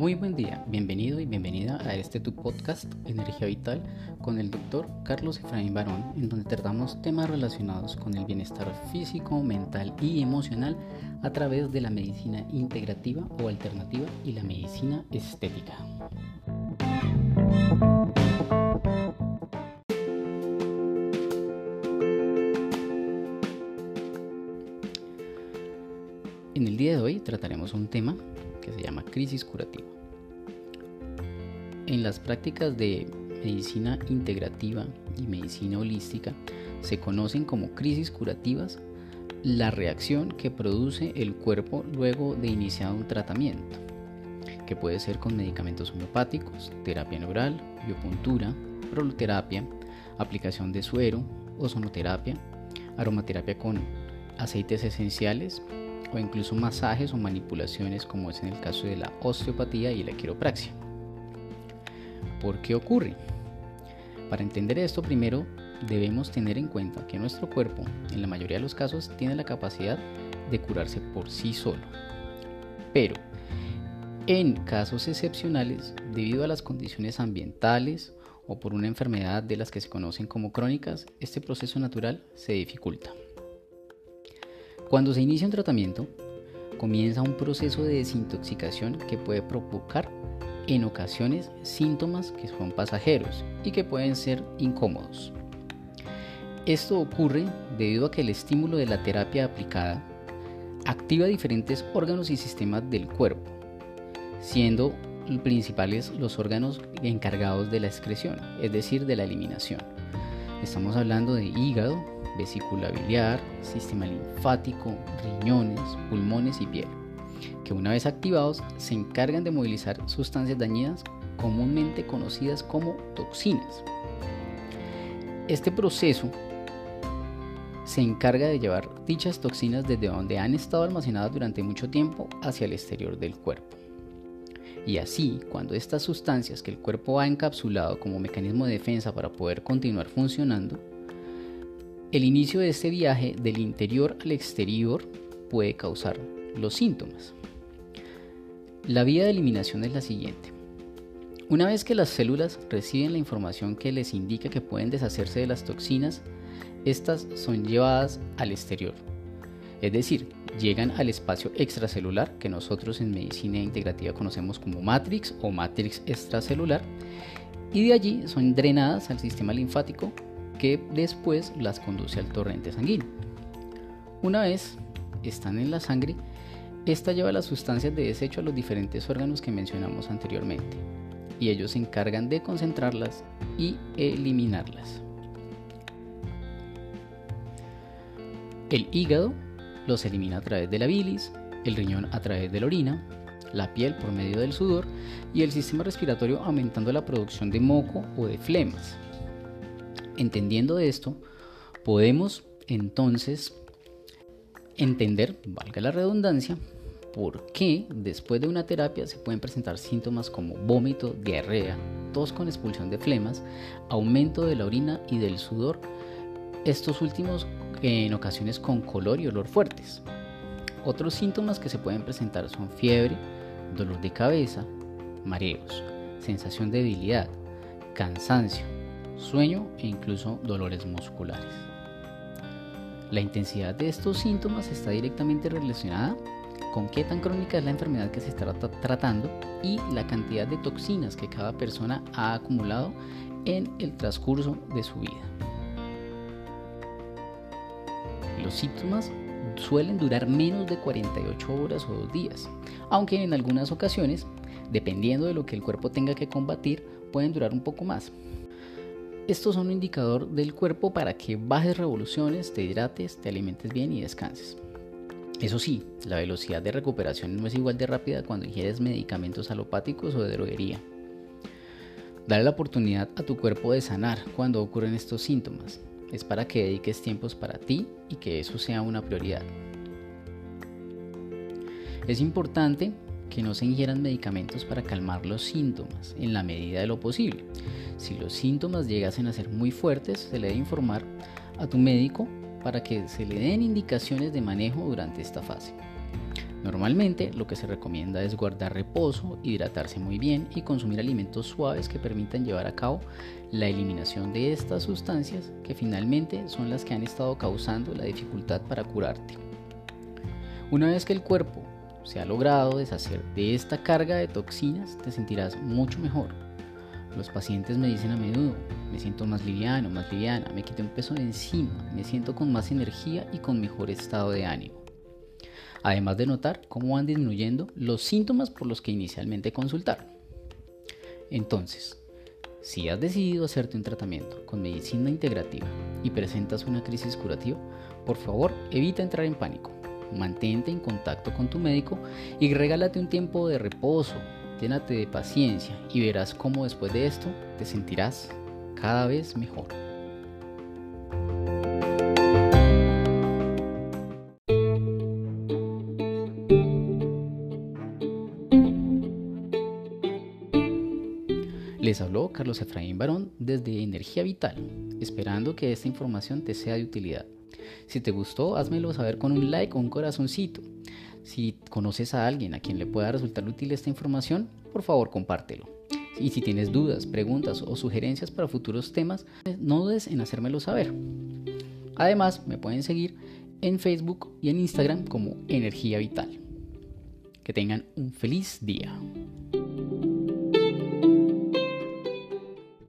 Muy buen día, bienvenido y bienvenida a este tu podcast Energía Vital con el doctor Carlos Efraín Barón, en donde tratamos temas relacionados con el bienestar físico, mental y emocional a través de la medicina integrativa o alternativa y la medicina estética. En el día de hoy trataremos un tema se llama crisis curativa. En las prácticas de medicina integrativa y medicina holística se conocen como crisis curativas la reacción que produce el cuerpo luego de iniciar un tratamiento, que puede ser con medicamentos homeopáticos, terapia neural, biopuntura, proloterapia, aplicación de suero, ozonoterapia, aromaterapia con aceites esenciales, o incluso masajes o manipulaciones como es en el caso de la osteopatía y la quiropraxia. ¿Por qué ocurre? Para entender esto primero debemos tener en cuenta que nuestro cuerpo en la mayoría de los casos tiene la capacidad de curarse por sí solo. Pero en casos excepcionales, debido a las condiciones ambientales o por una enfermedad de las que se conocen como crónicas, este proceso natural se dificulta. Cuando se inicia un tratamiento, comienza un proceso de desintoxicación que puede provocar en ocasiones síntomas que son pasajeros y que pueden ser incómodos. Esto ocurre debido a que el estímulo de la terapia aplicada activa diferentes órganos y sistemas del cuerpo, siendo principales los órganos encargados de la excreción, es decir, de la eliminación. Estamos hablando de hígado, vesícula biliar, sistema linfático, riñones, pulmones y piel, que una vez activados se encargan de movilizar sustancias dañinas comúnmente conocidas como toxinas. Este proceso se encarga de llevar dichas toxinas desde donde han estado almacenadas durante mucho tiempo hacia el exterior del cuerpo. Y así, cuando estas sustancias que el cuerpo ha encapsulado como mecanismo de defensa para poder continuar funcionando, el inicio de este viaje del interior al exterior puede causar los síntomas. La vía de eliminación es la siguiente. Una vez que las células reciben la información que les indica que pueden deshacerse de las toxinas, estas son llevadas al exterior. Es decir, llegan al espacio extracelular que nosotros en medicina integrativa conocemos como matrix o matrix extracelular y de allí son drenadas al sistema linfático que después las conduce al torrente sanguíneo. Una vez están en la sangre, esta lleva las sustancias de desecho a los diferentes órganos que mencionamos anteriormente, y ellos se encargan de concentrarlas y eliminarlas. El hígado los elimina a través de la bilis, el riñón a través de la orina, la piel por medio del sudor y el sistema respiratorio aumentando la producción de moco o de flemas. Entendiendo esto, podemos entonces entender, valga la redundancia, por qué después de una terapia se pueden presentar síntomas como vómito, diarrea, tos con expulsión de flemas, aumento de la orina y del sudor, estos últimos en ocasiones con color y olor fuertes. Otros síntomas que se pueden presentar son fiebre, dolor de cabeza, mareos, sensación de debilidad, cansancio, sueño e incluso dolores musculares. La intensidad de estos síntomas está directamente relacionada con qué tan crónica es la enfermedad que se está tratando y la cantidad de toxinas que cada persona ha acumulado en el transcurso de su vida. Los síntomas suelen durar menos de 48 horas o dos días, aunque en algunas ocasiones, dependiendo de lo que el cuerpo tenga que combatir, pueden durar un poco más. Estos son un indicador del cuerpo para que bajes revoluciones, te hidrates, te alimentes bien y descanses. Eso sí, la velocidad de recuperación no es igual de rápida cuando ingieres medicamentos alopáticos o de droguería. Dale la oportunidad a tu cuerpo de sanar cuando ocurren estos síntomas. Es para que dediques tiempos para ti y que eso sea una prioridad. Es importante que no se ingieran medicamentos para calmar los síntomas en la medida de lo posible. Si los síntomas llegasen a ser muy fuertes, se le debe informar a tu médico para que se le den indicaciones de manejo durante esta fase. Normalmente lo que se recomienda es guardar reposo, hidratarse muy bien y consumir alimentos suaves que permitan llevar a cabo la eliminación de estas sustancias que finalmente son las que han estado causando la dificultad para curarte. Una vez que el cuerpo se ha logrado deshacer de esta carga de toxinas, te sentirás mucho mejor. Los pacientes me dicen a menudo, me siento más liviano, más liviana, me quité un peso de encima, me siento con más energía y con mejor estado de ánimo además de notar cómo van disminuyendo los síntomas por los que inicialmente consultaron. Entonces, si has decidido hacerte un tratamiento con medicina integrativa y presentas una crisis curativa, por favor evita entrar en pánico. Mantente en contacto con tu médico y regálate un tiempo de reposo, llénate de paciencia y verás cómo después de esto te sentirás cada vez mejor. Les habló Carlos Efraín Barón desde Energía Vital, esperando que esta información te sea de utilidad. Si te gustó, házmelo saber con un like o un corazoncito. Si conoces a alguien a quien le pueda resultar útil esta información, por favor compártelo. Y si tienes dudas, preguntas o sugerencias para futuros temas, no dudes en hacérmelo saber. Además, me pueden seguir en Facebook y en Instagram como Energía Vital. Que tengan un feliz día.